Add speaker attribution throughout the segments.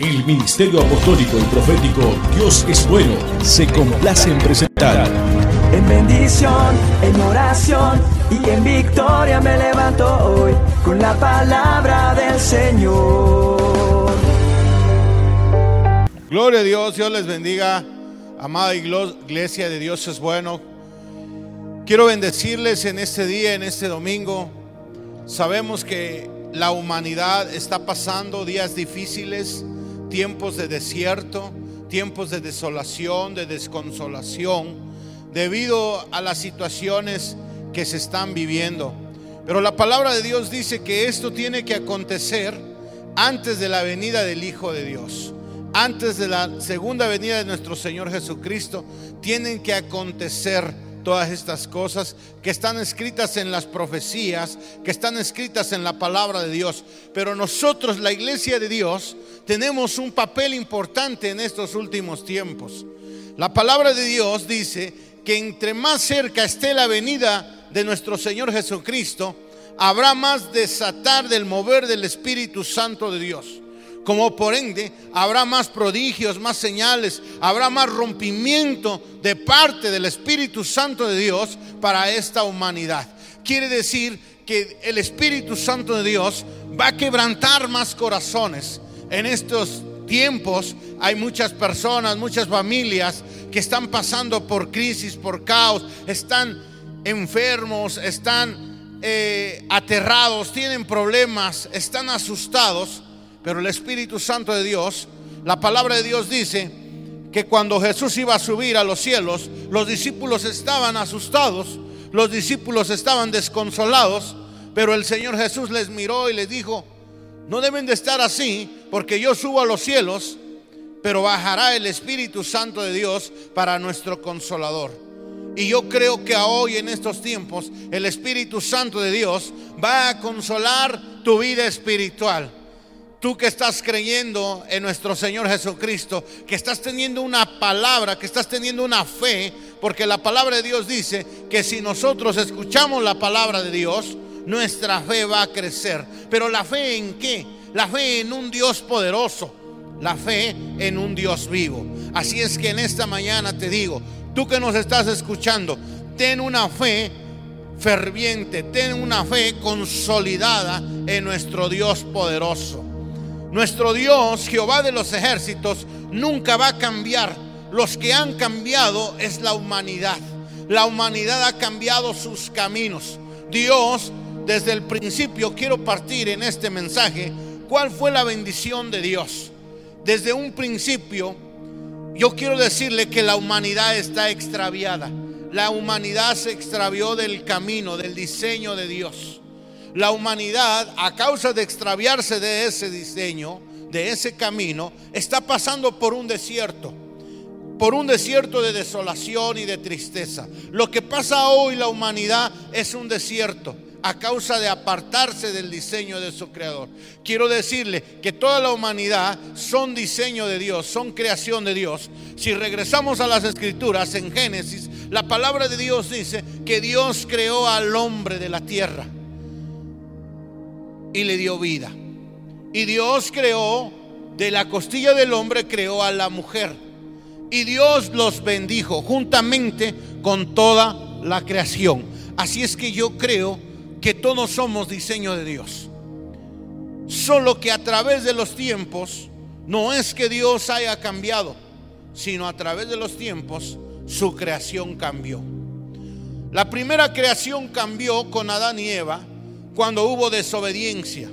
Speaker 1: El Ministerio Apostólico y Profético Dios es Bueno se complace en presentar.
Speaker 2: En bendición, en oración y en victoria me levanto hoy con la palabra del Señor.
Speaker 3: Gloria a Dios, Dios les bendiga. Amada iglesia de Dios es bueno. Quiero bendecirles en este día, en este domingo. Sabemos que la humanidad está pasando días difíciles, tiempos de desierto, tiempos de desolación, de desconsolación, debido a las situaciones que se están viviendo. Pero la palabra de Dios dice que esto tiene que acontecer antes de la venida del Hijo de Dios. Antes de la segunda venida de nuestro Señor Jesucristo, tienen que acontecer todas estas cosas que están escritas en las profecías, que están escritas en la palabra de Dios. Pero nosotros, la iglesia de Dios, tenemos un papel importante en estos últimos tiempos. La palabra de Dios dice que entre más cerca esté la venida de nuestro Señor Jesucristo, habrá más desatar del mover del Espíritu Santo de Dios como por ende habrá más prodigios, más señales, habrá más rompimiento de parte del Espíritu Santo de Dios para esta humanidad. Quiere decir que el Espíritu Santo de Dios va a quebrantar más corazones. En estos tiempos hay muchas personas, muchas familias que están pasando por crisis, por caos, están enfermos, están eh, aterrados, tienen problemas, están asustados. Pero el Espíritu Santo de Dios, la palabra de Dios dice que cuando Jesús iba a subir a los cielos, los discípulos estaban asustados, los discípulos estaban desconsolados, pero el Señor Jesús les miró y les dijo, no deben de estar así, porque yo subo a los cielos, pero bajará el Espíritu Santo de Dios para nuestro consolador. Y yo creo que hoy en estos tiempos el Espíritu Santo de Dios va a consolar tu vida espiritual. Tú que estás creyendo en nuestro Señor Jesucristo, que estás teniendo una palabra, que estás teniendo una fe, porque la palabra de Dios dice que si nosotros escuchamos la palabra de Dios, nuestra fe va a crecer. Pero la fe en qué? La fe en un Dios poderoso, la fe en un Dios vivo. Así es que en esta mañana te digo, tú que nos estás escuchando, ten una fe ferviente, ten una fe consolidada en nuestro Dios poderoso. Nuestro Dios, Jehová de los ejércitos, nunca va a cambiar. Los que han cambiado es la humanidad. La humanidad ha cambiado sus caminos. Dios, desde el principio, quiero partir en este mensaje, ¿cuál fue la bendición de Dios? Desde un principio, yo quiero decirle que la humanidad está extraviada. La humanidad se extravió del camino, del diseño de Dios la humanidad, a causa de extraviarse de ese diseño, de ese camino, está pasando por un desierto, por un desierto de desolación y de tristeza. Lo que pasa hoy la humanidad es un desierto a causa de apartarse del diseño de su creador. Quiero decirle que toda la humanidad son diseño de Dios, son creación de Dios. Si regresamos a las escrituras en Génesis, la palabra de Dios dice que Dios creó al hombre de la tierra y le dio vida. Y Dios creó, de la costilla del hombre creó a la mujer. Y Dios los bendijo juntamente con toda la creación. Así es que yo creo que todos somos diseño de Dios. Solo que a través de los tiempos, no es que Dios haya cambiado, sino a través de los tiempos su creación cambió. La primera creación cambió con Adán y Eva cuando hubo desobediencia.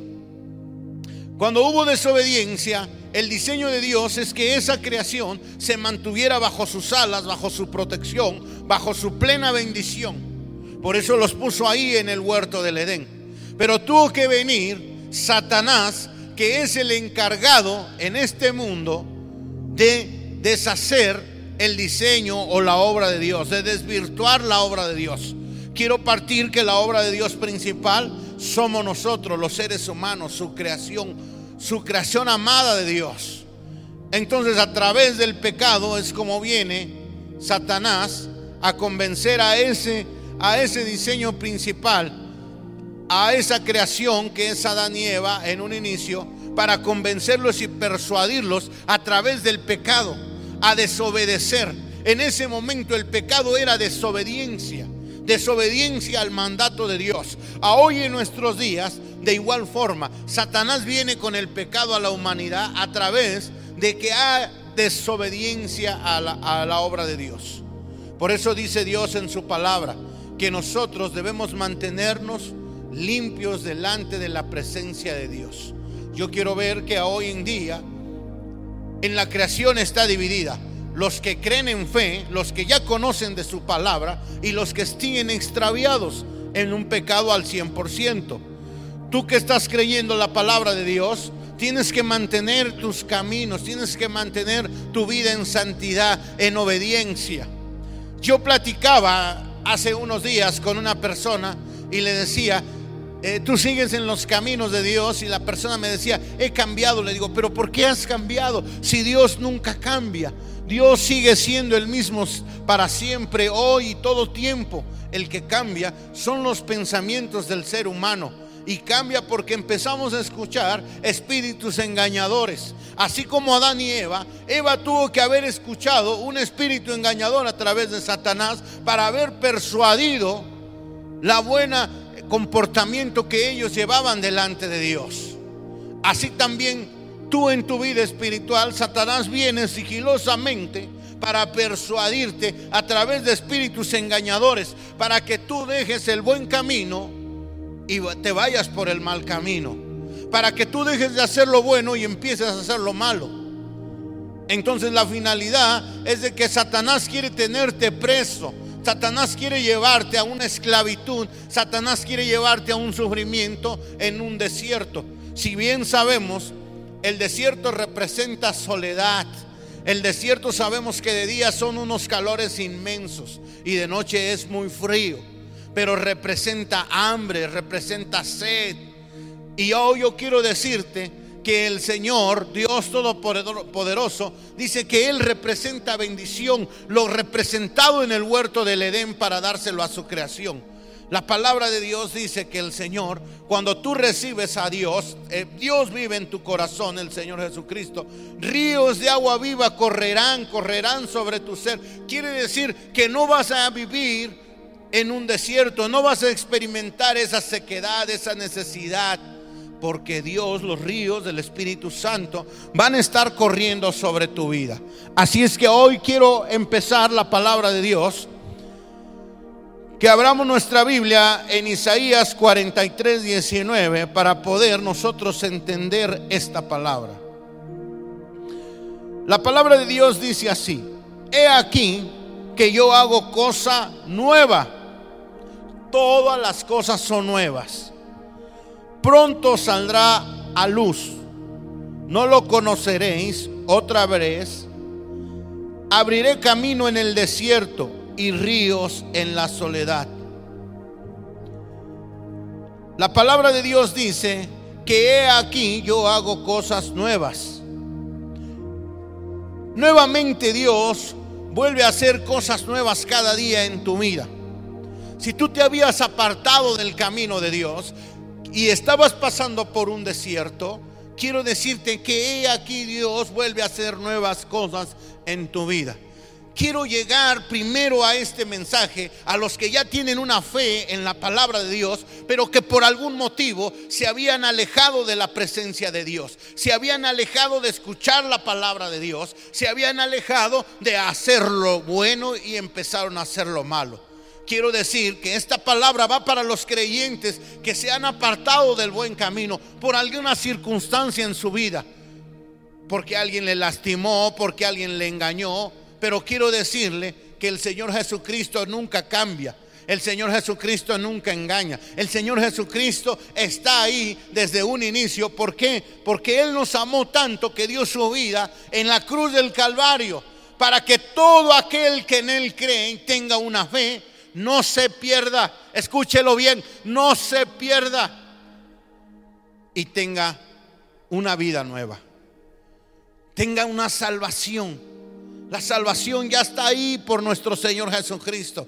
Speaker 3: Cuando hubo desobediencia, el diseño de Dios es que esa creación se mantuviera bajo sus alas, bajo su protección, bajo su plena bendición. Por eso los puso ahí en el huerto del Edén. Pero tuvo que venir Satanás, que es el encargado en este mundo de deshacer el diseño o la obra de Dios, de desvirtuar la obra de Dios. Quiero partir que la obra de Dios principal somos nosotros, los seres humanos, su creación, su creación amada de Dios. Entonces a través del pecado es como viene Satanás a convencer a ese, a ese diseño principal, a esa creación que es Adán y Eva en un inicio, para convencerlos y persuadirlos a través del pecado, a desobedecer. En ese momento el pecado era desobediencia, desobediencia al mandato de Dios. A hoy en nuestros días, de igual forma, Satanás viene con el pecado a la humanidad a través de que hay desobediencia a la, a la obra de Dios. Por eso dice Dios en su palabra que nosotros debemos mantenernos limpios delante de la presencia de Dios. Yo quiero ver que hoy en día en la creación está dividida. Los que creen en fe, los que ya conocen de su palabra y los que estén extraviados en un pecado al 100%. Tú que estás creyendo la palabra de Dios, tienes que mantener tus caminos, tienes que mantener tu vida en santidad, en obediencia. Yo platicaba hace unos días con una persona y le decía, eh, tú sigues en los caminos de Dios y la persona me decía, he cambiado. Le digo, pero ¿por qué has cambiado si Dios nunca cambia? Dios sigue siendo el mismo para siempre, hoy y todo tiempo. El que cambia son los pensamientos del ser humano. Y cambia porque empezamos a escuchar espíritus engañadores. Así como Adán y Eva, Eva tuvo que haber escuchado un espíritu engañador a través de Satanás para haber persuadido la buena comportamiento que ellos llevaban delante de Dios. Así también tú en tu vida espiritual, Satanás viene sigilosamente para persuadirte a través de espíritus engañadores, para que tú dejes el buen camino y te vayas por el mal camino, para que tú dejes de hacer lo bueno y empieces a hacer lo malo. Entonces la finalidad es de que Satanás quiere tenerte preso, Satanás quiere llevarte a una esclavitud, Satanás quiere llevarte a un sufrimiento en un desierto. Si bien sabemos, el desierto representa soledad. El desierto sabemos que de día son unos calores inmensos y de noche es muy frío, pero representa hambre, representa sed. Y hoy yo quiero decirte que el Señor, Dios Todopoderoso, dice que Él representa bendición, lo representado en el huerto del Edén para dárselo a su creación. La palabra de Dios dice que el Señor, cuando tú recibes a Dios, eh, Dios vive en tu corazón, el Señor Jesucristo. Ríos de agua viva correrán, correrán sobre tu ser. Quiere decir que no vas a vivir en un desierto, no vas a experimentar esa sequedad, esa necesidad porque Dios, los ríos del Espíritu Santo van a estar corriendo sobre tu vida. Así es que hoy quiero empezar la palabra de Dios. Que abramos nuestra Biblia en Isaías 43, 19 para poder nosotros entender esta palabra. La palabra de Dios dice así, he aquí que yo hago cosa nueva. Todas las cosas son nuevas pronto saldrá a luz. No lo conoceréis otra vez. Abriré camino en el desierto y ríos en la soledad. La palabra de Dios dice que he aquí yo hago cosas nuevas. Nuevamente Dios vuelve a hacer cosas nuevas cada día en tu vida. Si tú te habías apartado del camino de Dios, y estabas pasando por un desierto, quiero decirte que he aquí Dios vuelve a hacer nuevas cosas en tu vida. Quiero llegar primero a este mensaje a los que ya tienen una fe en la palabra de Dios, pero que por algún motivo se habían alejado de la presencia de Dios, se habían alejado de escuchar la palabra de Dios, se habían alejado de hacer lo bueno y empezaron a hacer lo malo quiero decir que esta palabra va para los creyentes que se han apartado del buen camino por alguna circunstancia en su vida. Porque alguien le lastimó, porque alguien le engañó. Pero quiero decirle que el Señor Jesucristo nunca cambia. El Señor Jesucristo nunca engaña. El Señor Jesucristo está ahí desde un inicio. ¿Por qué? Porque Él nos amó tanto que dio su vida en la cruz del Calvario para que todo aquel que en Él cree tenga una fe no se pierda, escúchelo bien, no se pierda y tenga una vida nueva. Tenga una salvación. La salvación ya está ahí por nuestro Señor Jesucristo.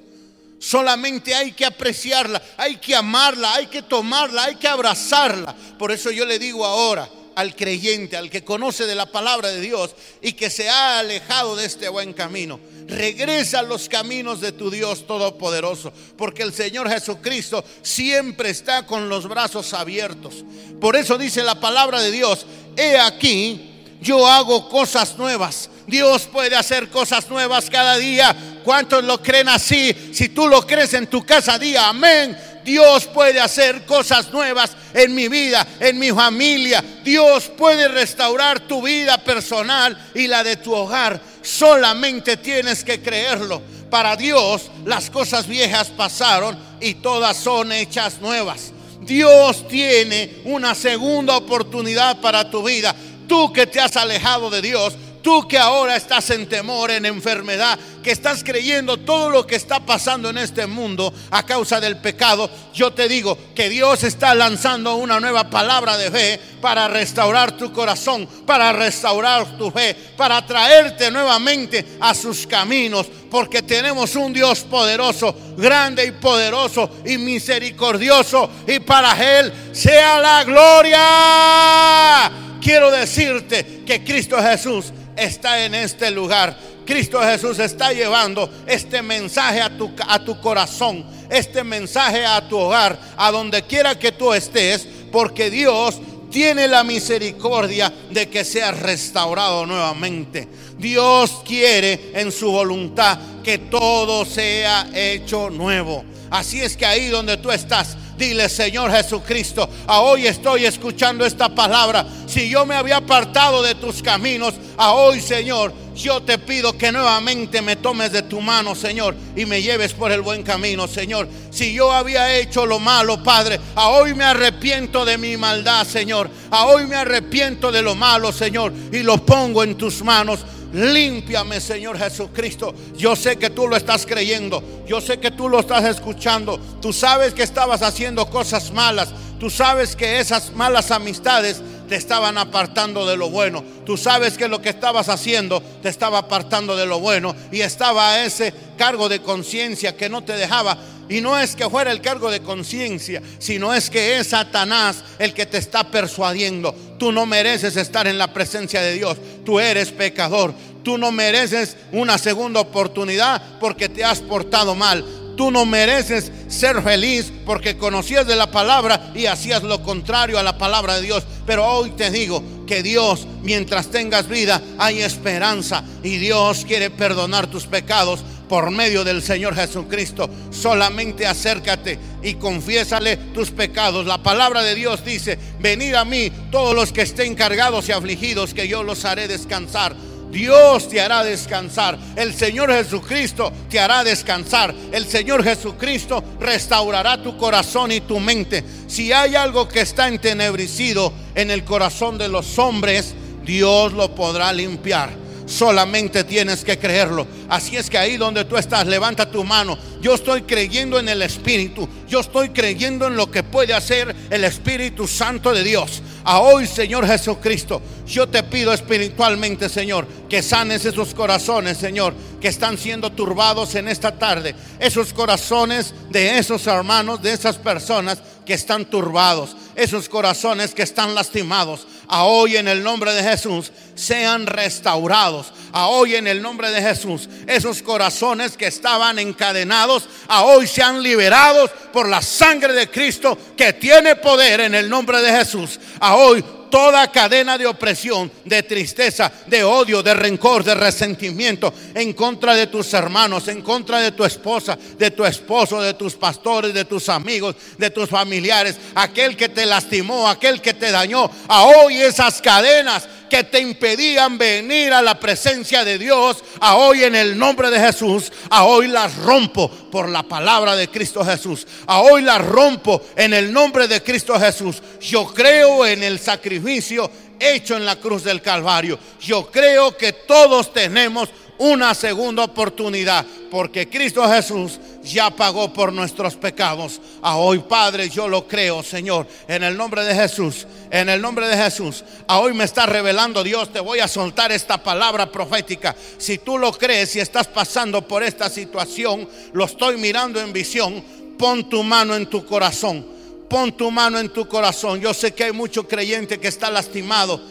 Speaker 3: Solamente hay que apreciarla, hay que amarla, hay que tomarla, hay que abrazarla. Por eso yo le digo ahora, al creyente, al que conoce de la palabra de Dios y que se ha alejado de este buen camino. Regresa a los caminos de tu Dios Todopoderoso, porque el Señor Jesucristo siempre está con los brazos abiertos. Por eso dice la palabra de Dios, he aquí, yo hago cosas nuevas. Dios puede hacer cosas nuevas cada día. ¿Cuántos lo creen así? Si tú lo crees en tu casa, día amén. Dios puede hacer cosas nuevas en mi vida, en mi familia. Dios puede restaurar tu vida personal y la de tu hogar. Solamente tienes que creerlo. Para Dios las cosas viejas pasaron y todas son hechas nuevas. Dios tiene una segunda oportunidad para tu vida. Tú que te has alejado de Dios, Tú que ahora estás en temor, en enfermedad, que estás creyendo todo lo que está pasando en este mundo a causa del pecado, yo te digo que Dios está lanzando una nueva palabra de fe para restaurar tu corazón, para restaurar tu fe, para traerte nuevamente a sus caminos, porque tenemos un Dios poderoso, grande y poderoso y misericordioso, y para Él sea la gloria. Quiero decirte que Cristo Jesús está en este lugar. Cristo Jesús está llevando este mensaje a tu, a tu corazón, este mensaje a tu hogar, a donde quiera que tú estés, porque Dios tiene la misericordia de que seas restaurado nuevamente. Dios quiere en su voluntad que todo sea hecho nuevo. Así es que ahí donde tú estás, Dile, Señor Jesucristo, a hoy estoy escuchando esta palabra. Si yo me había apartado de tus caminos, a hoy, Señor, yo te pido que nuevamente me tomes de tu mano, Señor, y me lleves por el buen camino, Señor. Si yo había hecho lo malo, Padre, a hoy me arrepiento de mi maldad, Señor. A hoy me arrepiento de lo malo, Señor, y lo pongo en tus manos. Límpiame, Señor Jesucristo. Yo sé que tú lo estás creyendo. Yo sé que tú lo estás escuchando. Tú sabes que estabas haciendo cosas malas. Tú sabes que esas malas amistades te estaban apartando de lo bueno. Tú sabes que lo que estabas haciendo te estaba apartando de lo bueno. Y estaba ese cargo de conciencia que no te dejaba. Y no es que fuera el cargo de conciencia, sino es que es Satanás el que te está persuadiendo. Tú no mereces estar en la presencia de Dios. Tú eres pecador. Tú no mereces una segunda oportunidad porque te has portado mal. Tú no mereces ser feliz porque conocías de la palabra y hacías lo contrario a la palabra de Dios. Pero hoy te digo que Dios, mientras tengas vida, hay esperanza y Dios quiere perdonar tus pecados por medio del Señor Jesucristo. Solamente acércate y confiésale tus pecados. La palabra de Dios dice, venid a mí todos los que estén cargados y afligidos, que yo los haré descansar. Dios te hará descansar. El Señor Jesucristo te hará descansar. El Señor Jesucristo restaurará tu corazón y tu mente. Si hay algo que está entenebrecido en el corazón de los hombres, Dios lo podrá limpiar. Solamente tienes que creerlo. Así es que ahí donde tú estás, levanta tu mano. Yo estoy creyendo en el Espíritu. Yo estoy creyendo en lo que puede hacer el Espíritu Santo de Dios. A hoy, Señor Jesucristo, yo te pido espiritualmente, Señor, que sanes esos corazones, Señor, que están siendo turbados en esta tarde. Esos corazones de esos hermanos, de esas personas que están turbados. Esos corazones que están lastimados. A hoy en el nombre de Jesús sean restaurados. A hoy en el nombre de Jesús esos corazones que estaban encadenados, a hoy sean liberados por la sangre de Cristo que tiene poder en el nombre de Jesús. A hoy toda cadena de opresión, de tristeza, de odio, de rencor, de resentimiento en contra de tus hermanos, en contra de tu esposa, de tu esposo, de tus pastores, de tus amigos, de tus familiares, aquel que te lastimó, aquel que te dañó. A hoy esas cadenas que te impedían venir a la presencia de Dios, a hoy en el nombre de Jesús, a hoy las rompo por la palabra de Cristo Jesús. A hoy las rompo en el nombre de Cristo Jesús. Yo creo en el sacrificio hecho en la cruz del Calvario. Yo creo que todos tenemos una segunda oportunidad, porque Cristo Jesús ya pagó por nuestros pecados. A hoy, Padre, yo lo creo, Señor, en el nombre de Jesús, en el nombre de Jesús. A hoy me está revelando Dios, te voy a soltar esta palabra profética. Si tú lo crees y estás pasando por esta situación, lo estoy mirando en visión, pon tu mano en tu corazón Pon tu mano en tu corazón. Yo sé que hay mucho creyente que está lastimado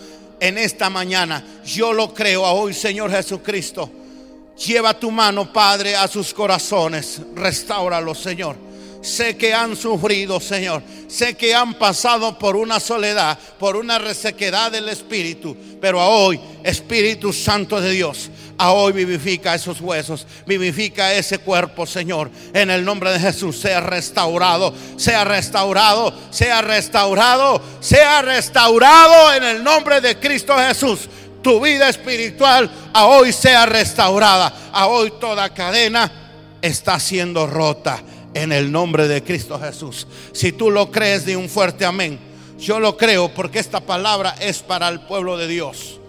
Speaker 3: en esta mañana. Yo lo creo a hoy, Señor Jesucristo. Lleva tu mano, Padre, a sus corazones. Restáuralos, Señor. Sé que han sufrido, Señor. Sé que han pasado por una soledad, por una resequedad del Espíritu. Pero a hoy, Espíritu Santo de Dios, a hoy vivifica esos huesos, vivifica ese cuerpo, Señor. En el nombre de Jesús, sea restaurado, sea restaurado, sea restaurado, sea restaurado en el nombre de Cristo Jesús. Tu vida espiritual a hoy sea restaurada. A hoy toda cadena está siendo rota en el nombre de Cristo Jesús. Si tú lo crees, de un fuerte amén. Yo lo creo porque esta palabra es para el pueblo de Dios.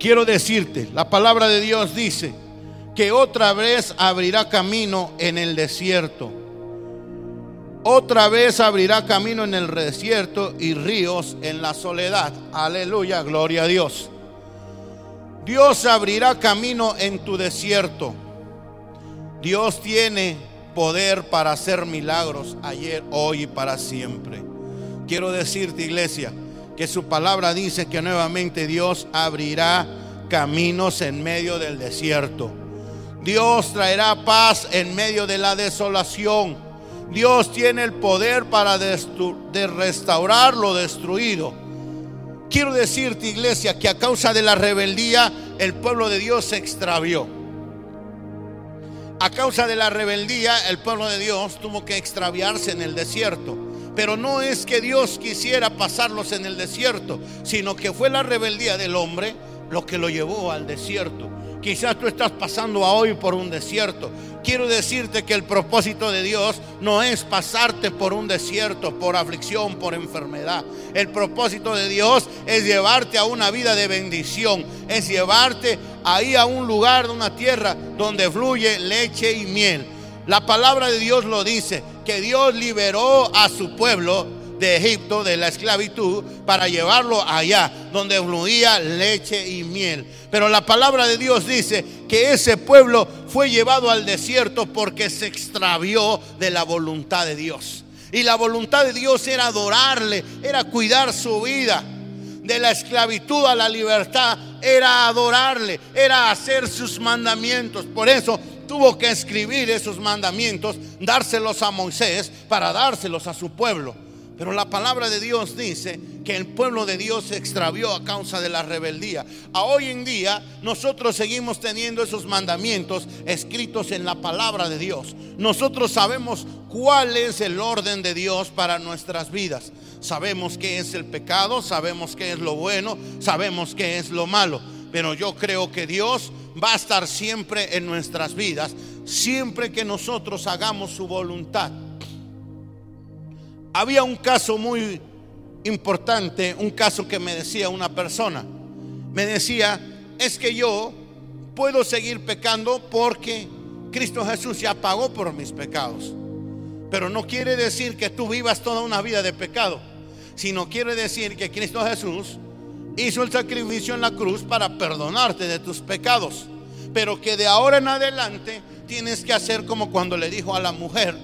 Speaker 3: Quiero decirte, la palabra de Dios dice que otra vez abrirá camino en el desierto. Otra vez abrirá camino en el desierto y ríos en la soledad. Aleluya, gloria a Dios. Dios abrirá camino en tu desierto. Dios tiene poder para hacer milagros ayer, hoy y para siempre. Quiero decirte, iglesia, que su palabra dice que nuevamente Dios abrirá caminos en medio del desierto. Dios traerá paz en medio de la desolación. Dios tiene el poder para de restaurar lo destruido. Quiero decirte, iglesia, que a causa de la rebeldía el pueblo de Dios se extravió a causa de la rebeldía, el pueblo de Dios tuvo que extraviarse en el desierto. Pero no es que Dios quisiera pasarlos en el desierto, sino que fue la rebeldía del hombre lo que lo llevó al desierto. Quizás tú estás pasando hoy por un desierto. Quiero decirte que el propósito de Dios no es pasarte por un desierto, por aflicción, por enfermedad. El propósito de Dios es llevarte a una vida de bendición, es llevarte ahí a un lugar, a una tierra donde fluye leche y miel. La palabra de Dios lo dice, que Dios liberó a su pueblo de Egipto, de la esclavitud, para llevarlo allá, donde fluía leche y miel. Pero la palabra de Dios dice que ese pueblo fue llevado al desierto porque se extravió de la voluntad de Dios. Y la voluntad de Dios era adorarle, era cuidar su vida. De la esclavitud a la libertad era adorarle, era hacer sus mandamientos. Por eso tuvo que escribir esos mandamientos, dárselos a Moisés para dárselos a su pueblo. Pero la palabra de Dios dice que el pueblo de Dios se extravió a causa de la rebeldía. A hoy en día nosotros seguimos teniendo esos mandamientos escritos en la palabra de Dios. Nosotros sabemos cuál es el orden de Dios para nuestras vidas. Sabemos qué es el pecado, sabemos qué es lo bueno, sabemos qué es lo malo. Pero yo creo que Dios va a estar siempre en nuestras vidas, siempre que nosotros hagamos su voluntad. Había un caso muy importante, un caso que me decía una persona. Me decía, es que yo puedo seguir pecando porque Cristo Jesús ya pagó por mis pecados. Pero no quiere decir que tú vivas toda una vida de pecado, sino quiere decir que Cristo Jesús hizo el sacrificio en la cruz para perdonarte de tus pecados. Pero que de ahora en adelante tienes que hacer como cuando le dijo a la mujer,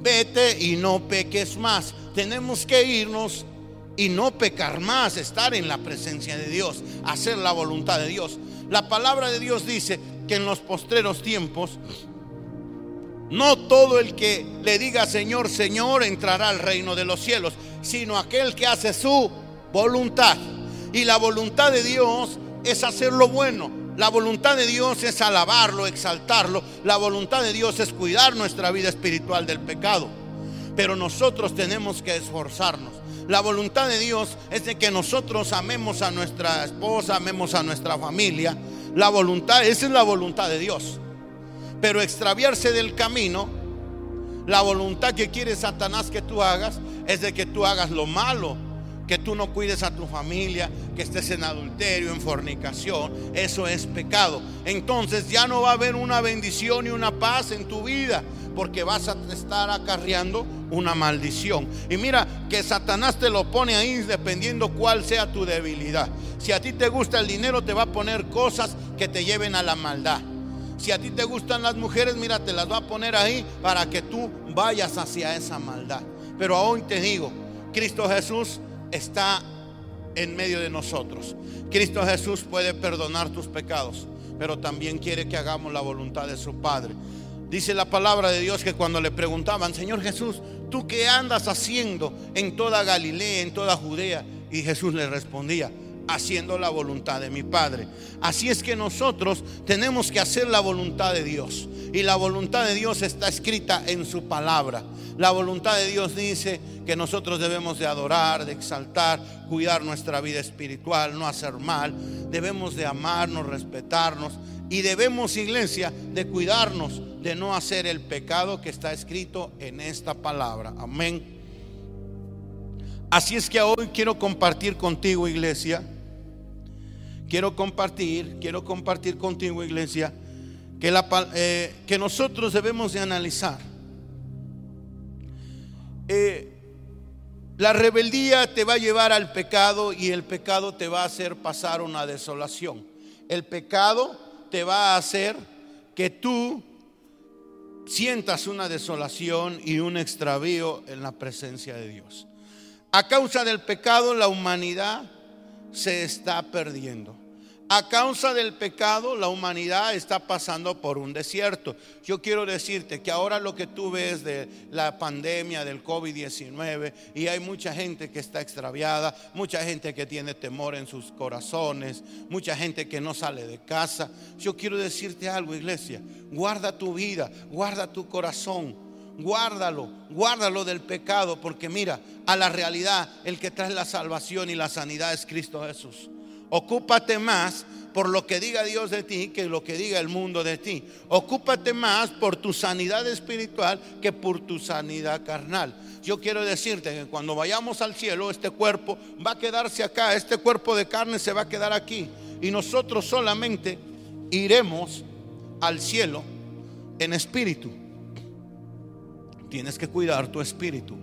Speaker 3: vete y no peques más. Tenemos que irnos y no pecar más, estar en la presencia de Dios, hacer la voluntad de Dios. La palabra de Dios dice que en los postreros tiempos, no todo el que le diga Señor, Señor entrará al reino de los cielos, sino aquel que hace su voluntad. Y la voluntad de Dios es hacer lo bueno, la voluntad de Dios es alabarlo, exaltarlo. La voluntad de Dios es cuidar nuestra vida espiritual del pecado. Pero nosotros tenemos que esforzarnos. La voluntad de Dios es de que nosotros amemos a nuestra esposa, amemos a nuestra familia. La voluntad, esa es la voluntad de Dios. Pero extraviarse del camino, la voluntad que quiere Satanás que tú hagas, es de que tú hagas lo malo que tú no cuides a tu familia, que estés en adulterio, en fornicación, eso es pecado. Entonces ya no va a haber una bendición y una paz en tu vida, porque vas a estar acarreando una maldición. Y mira que Satanás te lo pone ahí dependiendo cuál sea tu debilidad. Si a ti te gusta el dinero, te va a poner cosas que te lleven a la maldad. Si a ti te gustan las mujeres, mira, te las va a poner ahí para que tú vayas hacia esa maldad. Pero hoy te digo, Cristo Jesús está en medio de nosotros. Cristo Jesús puede perdonar tus pecados, pero también quiere que hagamos la voluntad de su Padre. Dice la palabra de Dios que cuando le preguntaban, Señor Jesús, ¿tú qué andas haciendo en toda Galilea, en toda Judea? Y Jesús le respondía, haciendo la voluntad de mi Padre. Así es que nosotros tenemos que hacer la voluntad de Dios. Y la voluntad de Dios está escrita en su palabra. La voluntad de Dios dice que nosotros debemos de adorar, de exaltar, cuidar nuestra vida espiritual, no hacer mal. Debemos de amarnos, respetarnos. Y debemos, iglesia, de cuidarnos de no hacer el pecado que está escrito en esta palabra. Amén. Así es que hoy quiero compartir contigo, iglesia. Quiero compartir, quiero compartir contigo, iglesia, que, la, eh, que nosotros debemos de analizar. Eh, la rebeldía te va a llevar al pecado y el pecado te va a hacer pasar una desolación. El pecado te va a hacer que tú sientas una desolación y un extravío en la presencia de Dios. A causa del pecado la humanidad se está perdiendo. A causa del pecado la humanidad está pasando por un desierto. Yo quiero decirte que ahora lo que tú ves de la pandemia del COVID-19 y hay mucha gente que está extraviada, mucha gente que tiene temor en sus corazones, mucha gente que no sale de casa. Yo quiero decirte algo, iglesia, guarda tu vida, guarda tu corazón guárdalo, guárdalo del pecado, porque mira, a la realidad el que trae la salvación y la sanidad es Cristo Jesús. Ocúpate más por lo que diga Dios de ti que lo que diga el mundo de ti. Ocúpate más por tu sanidad espiritual que por tu sanidad carnal. Yo quiero decirte que cuando vayamos al cielo, este cuerpo va a quedarse acá, este cuerpo de carne se va a quedar aquí. Y nosotros solamente iremos al cielo en espíritu. Tienes que cuidar tu espíritu.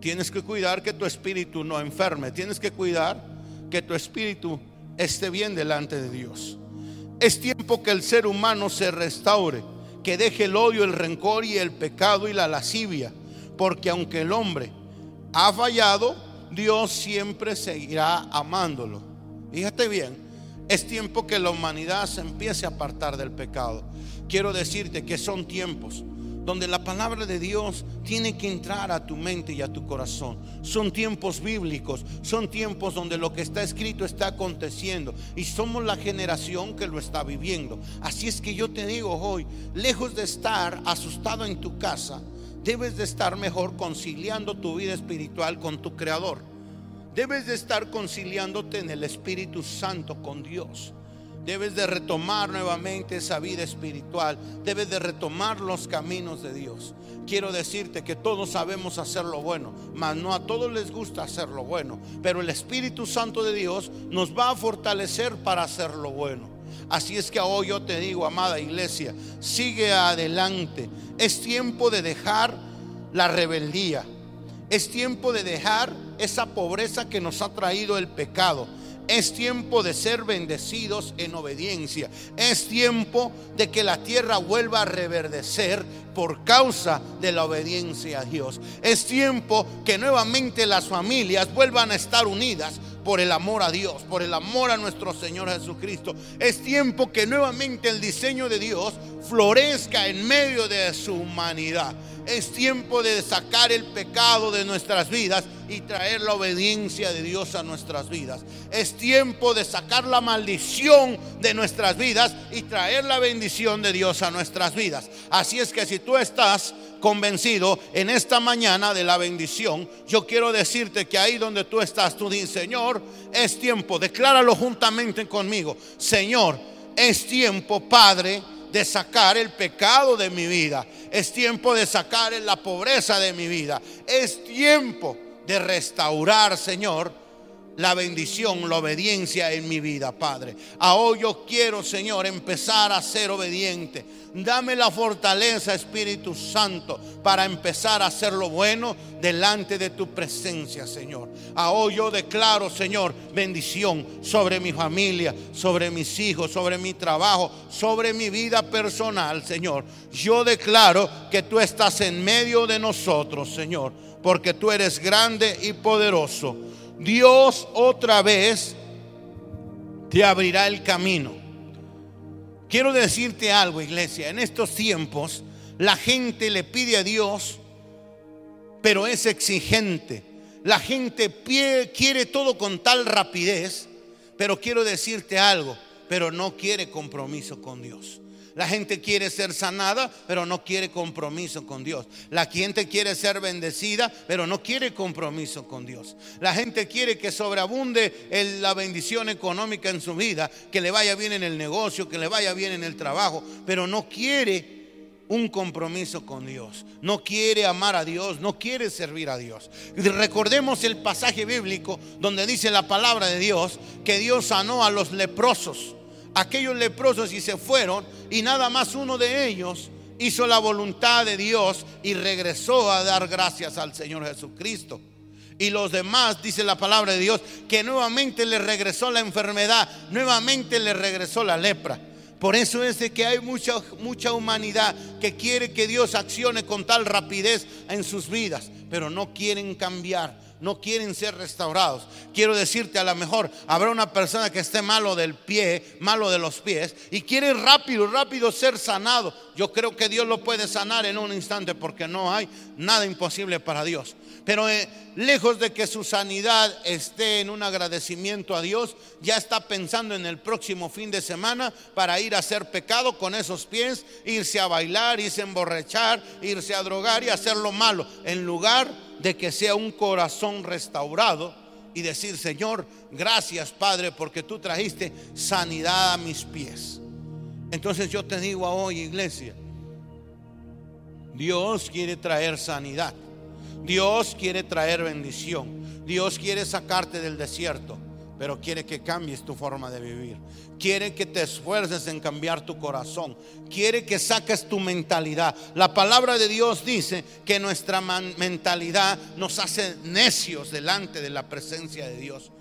Speaker 3: Tienes que cuidar que tu espíritu no enferme. Tienes que cuidar que tu espíritu esté bien delante de Dios. Es tiempo que el ser humano se restaure, que deje el odio, el rencor y el pecado y la lascivia. Porque aunque el hombre ha fallado, Dios siempre seguirá amándolo. Fíjate bien, es tiempo que la humanidad se empiece a apartar del pecado. Quiero decirte que son tiempos donde la palabra de Dios tiene que entrar a tu mente y a tu corazón. Son tiempos bíblicos, son tiempos donde lo que está escrito está aconteciendo y somos la generación que lo está viviendo. Así es que yo te digo hoy, lejos de estar asustado en tu casa, debes de estar mejor conciliando tu vida espiritual con tu Creador. Debes de estar conciliándote en el Espíritu Santo con Dios. Debes de retomar nuevamente esa vida espiritual. Debes de retomar los caminos de Dios. Quiero decirte que todos sabemos hacer lo bueno, mas no a todos les gusta hacer lo bueno. Pero el Espíritu Santo de Dios nos va a fortalecer para hacer lo bueno. Así es que hoy yo te digo, amada iglesia, sigue adelante. Es tiempo de dejar la rebeldía. Es tiempo de dejar esa pobreza que nos ha traído el pecado. Es tiempo de ser bendecidos en obediencia. Es tiempo de que la tierra vuelva a reverdecer por causa de la obediencia a Dios. Es tiempo que nuevamente las familias vuelvan a estar unidas por el amor a Dios, por el amor a nuestro Señor Jesucristo. Es tiempo que nuevamente el diseño de Dios florezca en medio de su humanidad. Es tiempo de sacar el pecado de nuestras vidas y traer la obediencia de Dios a nuestras vidas. Es tiempo de sacar la maldición de nuestras vidas y traer la bendición de Dios a nuestras vidas. Así es que si tú estás convencido en esta mañana de la bendición, yo quiero decirte que ahí donde tú estás, tú dices, Señor, es tiempo, decláralo juntamente conmigo, Señor, es tiempo, Padre, de sacar el pecado de mi vida. Es tiempo de sacar la pobreza de mi vida. Es tiempo de restaurar, Señor, la bendición, la obediencia en mi vida, Padre. Ahora yo quiero, Señor, empezar a ser obediente. Dame la fortaleza, Espíritu Santo, para empezar a hacer lo bueno delante de tu presencia, Señor. Ahora yo declaro, Señor, bendición sobre mi familia, sobre mis hijos, sobre mi trabajo, sobre mi vida personal, Señor. Yo declaro que tú estás en medio de nosotros, Señor, porque tú eres grande y poderoso Dios otra vez te abrirá el camino. Quiero decirte algo, iglesia. En estos tiempos la gente le pide a Dios, pero es exigente. La gente quiere todo con tal rapidez, pero quiero decirte algo, pero no quiere compromiso con Dios. La gente quiere ser sanada, pero no quiere compromiso con Dios. La gente quiere ser bendecida, pero no quiere compromiso con Dios. La gente quiere que sobreabunde la bendición económica en su vida, que le vaya bien en el negocio, que le vaya bien en el trabajo, pero no quiere un compromiso con Dios. No quiere amar a Dios, no quiere servir a Dios. Recordemos el pasaje bíblico donde dice la palabra de Dios que Dios sanó a los leprosos aquellos leprosos y se fueron y nada más uno de ellos hizo la voluntad de Dios y regresó a dar gracias al Señor Jesucristo. Y los demás, dice la palabra de Dios, que nuevamente le regresó la enfermedad, nuevamente le regresó la lepra. Por eso es de que hay mucha, mucha humanidad que quiere que Dios accione con tal rapidez en sus vidas, pero no quieren cambiar no quieren ser restaurados. Quiero decirte, a lo mejor habrá una persona que esté malo del pie, malo de los pies, y quiere rápido, rápido ser sanado. Yo creo que Dios lo puede sanar en un instante porque no hay nada imposible para Dios. Pero eh, lejos de que su sanidad esté en un agradecimiento a Dios, ya está pensando en el próximo fin de semana para ir a hacer pecado con esos pies, irse a bailar, irse a emborrachar, irse a drogar y hacer lo malo, en lugar de que sea un corazón restaurado y decir, Señor, gracias Padre, porque tú trajiste sanidad a mis pies. Entonces yo te digo hoy, iglesia, Dios quiere traer sanidad. Dios quiere traer bendición. Dios quiere sacarte del desierto, pero quiere que cambies tu forma de vivir. Quiere que te esfuerces en cambiar tu corazón. Quiere que saques tu mentalidad. La palabra de Dios dice que nuestra mentalidad nos hace necios delante de la presencia de Dios.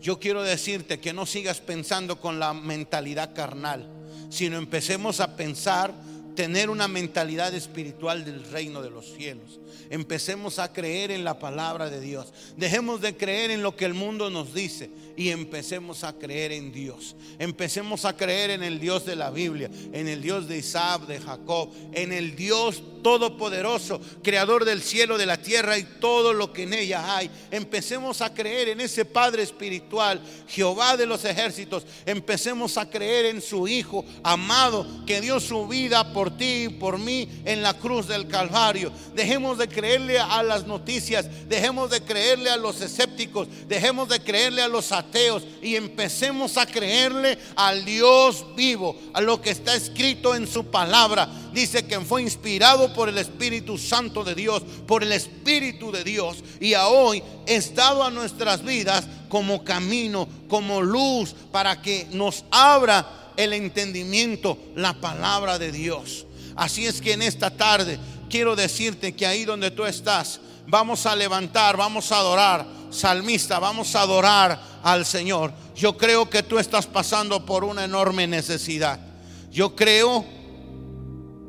Speaker 3: Yo quiero decirte que no sigas pensando con la mentalidad carnal, sino empecemos a pensar tener una mentalidad espiritual del reino de los cielos. Empecemos a creer en la palabra de Dios. Dejemos de creer en lo que el mundo nos dice y empecemos a creer en Dios. Empecemos a creer en el Dios de la Biblia, en el Dios de Isaac, de Jacob, en el Dios todopoderoso, creador del cielo, de la tierra y todo lo que en ella hay. Empecemos a creer en ese Padre espiritual, Jehová de los ejércitos. Empecemos a creer en su Hijo amado que dio su vida por ti y por mí en la cruz del Calvario. Dejemos de creerle a las noticias, dejemos de creerle a los escépticos, dejemos de creerle a los y empecemos a creerle al Dios vivo, a lo que está escrito en su palabra. Dice que fue inspirado por el Espíritu Santo de Dios, por el Espíritu de Dios y a hoy es dado a nuestras vidas como camino, como luz para que nos abra el entendimiento, la palabra de Dios. Así es que en esta tarde quiero decirte que ahí donde tú estás, vamos a levantar, vamos a adorar. Salmista, vamos a adorar al Señor. Yo creo que tú estás pasando por una enorme necesidad. Yo creo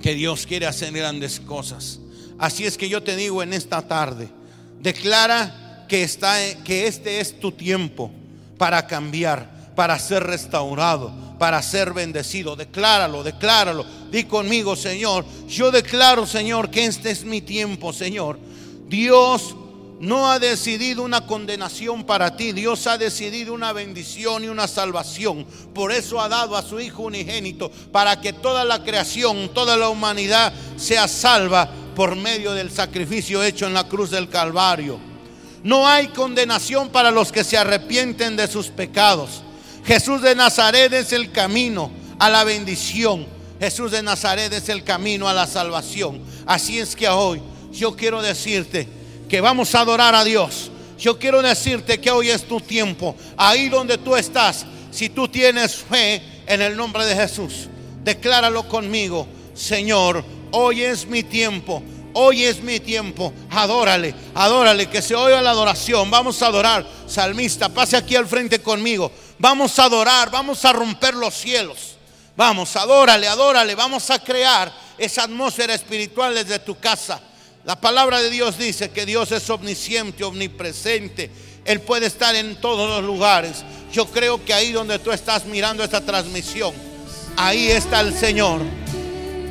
Speaker 3: que Dios quiere hacer grandes cosas. Así es que yo te digo en esta tarde, declara que, está, que este es tu tiempo para cambiar, para ser restaurado, para ser bendecido. Decláralo, decláralo. Di conmigo, Señor. Yo declaro, Señor, que este es mi tiempo, Señor. Dios no ha decidido una condenación para ti. Dios ha decidido una bendición y una salvación. Por eso ha dado a su Hijo unigénito para que toda la creación, toda la humanidad sea salva por medio del sacrificio hecho en la cruz del Calvario. No hay condenación para los que se arrepienten de sus pecados. Jesús de Nazaret es el camino a la bendición. Jesús de Nazaret es el camino a la salvación. Así es que hoy yo quiero decirte que vamos a adorar a Dios, Yo quiero decirte que hoy es tu tiempo. Ahí donde tú estás, si tú tienes fe en el nombre de Jesús, decláralo conmigo. Señor, hoy es mi tiempo. Hoy es mi tiempo. Adórale, adórale, que se oiga la adoración. Vamos a adorar. Salmista, pase aquí al frente conmigo. Vamos a adorar, vamos a romper los cielos. Vamos, adórale, adórale. Vamos a crear esa atmósfera espiritual desde tu casa. La palabra de Dios dice que Dios es omnisciente, omnipresente. Él puede estar en todos los lugares. Yo creo que ahí donde tú estás mirando esta transmisión, ahí está el Señor.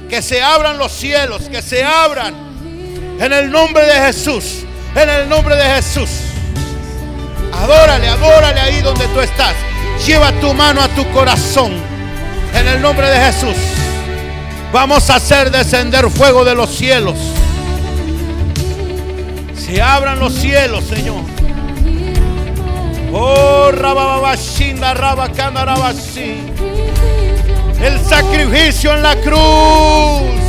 Speaker 3: Que se abran los cielos, que se abran en el nombre de Jesús. En el nombre de Jesús. Adórale, adórale ahí donde tú estás. Lleva tu mano a tu corazón. En el nombre de Jesús. Vamos a hacer descender fuego de los cielos. Se abran los cielos, Señor. Oh, rabababashinda, rabacanda, rabasí. El sacrificio en la cruz.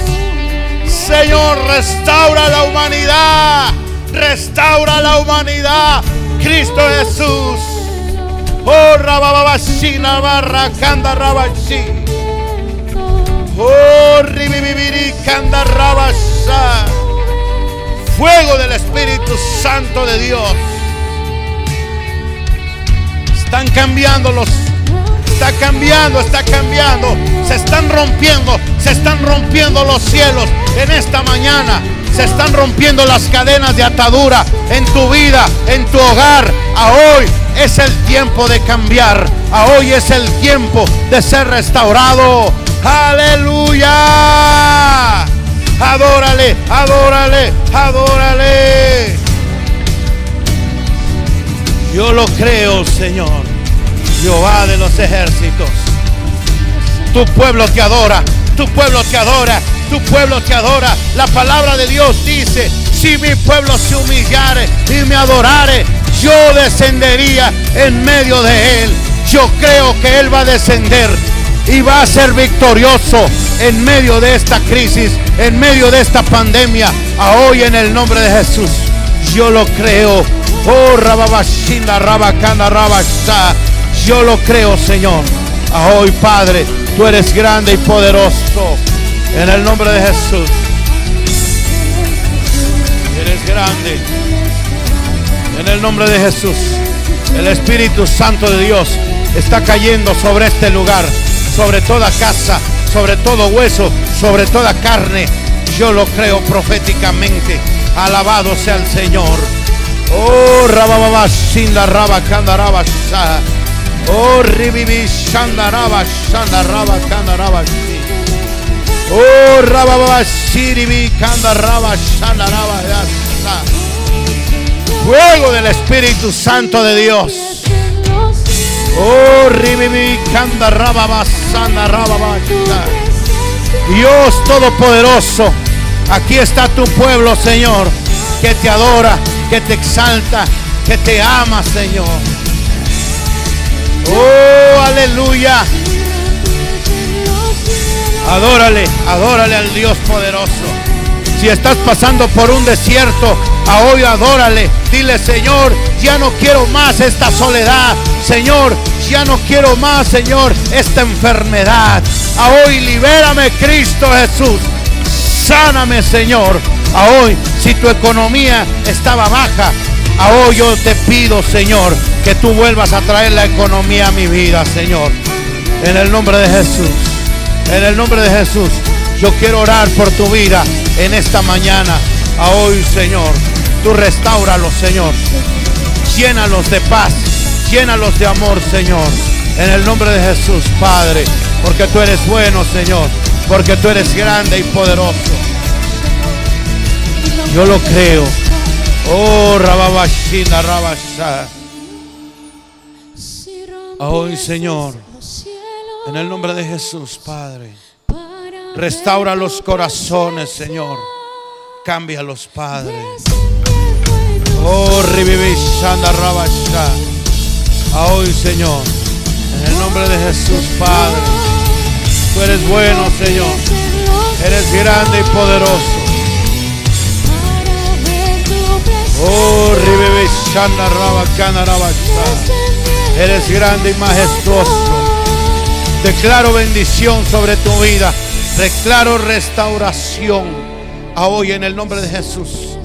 Speaker 3: Señor, restaura la humanidad. Restaura la humanidad. Cristo Jesús. Oh, rabababashina, barracanda, rabashi. Oh, ribibibiri, canda, rabasha. Fuego del Espíritu Santo de Dios. Están cambiando los está cambiando, está cambiando. Se están rompiendo, se están rompiendo los cielos en esta mañana. Se están rompiendo las cadenas de atadura en tu vida, en tu hogar. A hoy es el tiempo de cambiar. A hoy es el tiempo de ser restaurado. Aleluya. Adórale, adórale, adórale. Yo lo creo, Señor. Jehová de los ejércitos. Tu pueblo te adora, tu pueblo te adora, tu pueblo te adora. La palabra de Dios dice, si mi pueblo se humillare y me adorare, yo descendería en medio de él. Yo creo que él va a descender y va a ser victorioso en medio de esta crisis, en medio de esta pandemia. A hoy en el nombre de Jesús. Yo lo creo. Oh, rababashinda, rabacanda, rabasha. Yo lo creo, Señor. A hoy, Padre, tú eres grande y poderoso. En el nombre de Jesús. Eres grande. En el nombre de Jesús. El Espíritu Santo de Dios está cayendo sobre este lugar, sobre toda casa, sobre todo hueso, sobre toda carne. Yo lo creo proféticamente. Alabado sea el Señor. Oh, rabababa, shinda, rabacanda, rabasha. Oh, ribibi, shanda, raba, shanda, raba, kanda, raba, shi. Oh, rabababa, shiribi, kanda, raba, shanda, raba, yasa. Fuego del Espíritu Santo de Dios. Oh, ribibi, kanda, rababa, sanda, rababa. Dios Todopoderoso, aquí está tu pueblo, Señor, que te adora, que te exalta, que te ama, Señor. Oh, aleluya. Adórale, adórale al Dios poderoso. Si estás pasando por un desierto, a hoy adórale. Dile, Señor, ya no quiero más esta soledad. Señor, ya no quiero más, Señor, esta enfermedad. A hoy libérame, Cristo Jesús. Sáname, Señor. A hoy, si tu economía estaba baja, a hoy yo te pido, Señor, que tú vuelvas a traer la economía a mi vida, Señor. En el nombre de Jesús. En el nombre de Jesús. Yo quiero orar por tu vida en esta mañana. A hoy, Señor. Tú restauralos, Señor. Llénalos de paz. Llénalos de amor, Señor. En el nombre de Jesús, Padre. Porque tú eres bueno, Señor. Porque tú eres grande y poderoso. Yo lo creo. Oh, Rababashina, Rabasha. Hoy, Señor, en el nombre de Jesús, Padre, restaura los corazones, Señor. Cámbialos, Padre. Oh, Ribibishanda, Rabasha. A hoy, Señor, en el nombre de Jesús, Padre. Tú eres bueno, Señor. Eres grande y poderoso. Oh, ribebe shanda raba kana raba sha. Eres grande y majestuoso. Declaro bendición sobre tu vida. Declaro restauración a hoy en el nombre de Jesús.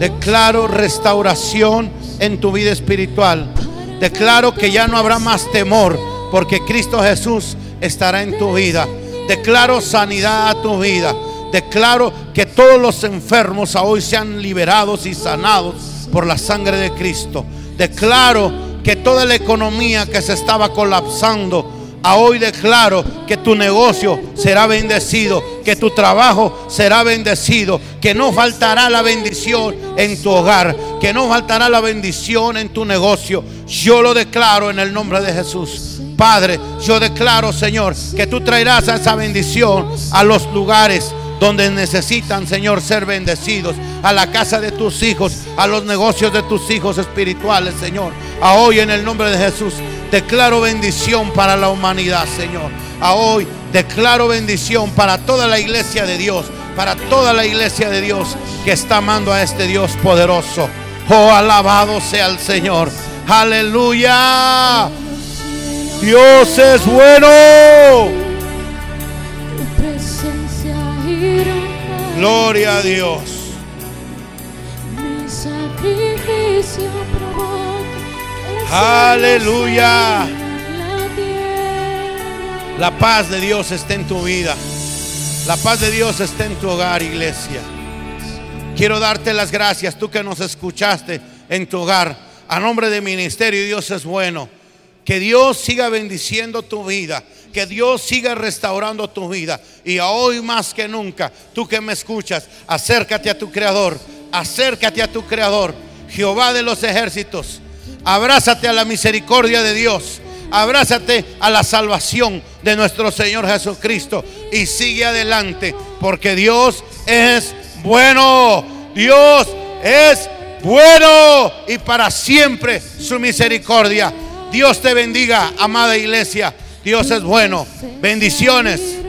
Speaker 3: Declaro restauración en tu vida espiritual. Declaro que ya no habrá más temor porque Cristo Jesús estará en tu vida. Declaro sanidad a tu vida. Declaro que todos los enfermos a hoy sean liberados y sanados por la sangre de Cristo. Declaro que toda la economía que se estaba colapsando, a hoy declaro que tu negocio será bendecido, que tu trabajo será bendecido, que no faltará la bendición en tu hogar, que no faltará la bendición en tu negocio. Yo lo declaro en el nombre de Jesús. Padre, yo declaro, Señor, que tú traerás esa bendición a los lugares donde necesitan, Señor, ser bendecidos, a la casa de tus hijos, a los negocios de tus hijos espirituales, Señor. A hoy en el nombre de Jesús declaro bendición para la humanidad, Señor. A hoy declaro bendición para toda la iglesia de Dios, para toda la iglesia de Dios que está amando a este Dios poderoso. Oh, alabado sea el Señor. Aleluya. Dios es bueno. Gloria a Dios. Aleluya. La paz de Dios está en tu vida. La paz de Dios está en tu hogar, iglesia. Quiero darte las gracias, tú que nos escuchaste en tu hogar. A nombre de Ministerio Dios es bueno. Que Dios siga bendiciendo tu vida. Que Dios siga restaurando tu vida. Y hoy más que nunca, tú que me escuchas, acércate a tu Creador. Acércate a tu Creador. Jehová de los ejércitos. Abrázate a la misericordia de Dios. Abrázate a la salvación de nuestro Señor Jesucristo y sigue adelante porque Dios es bueno. Dios es bueno y para siempre su misericordia. Dios te bendiga, amada iglesia. Dios es bueno. Bendiciones.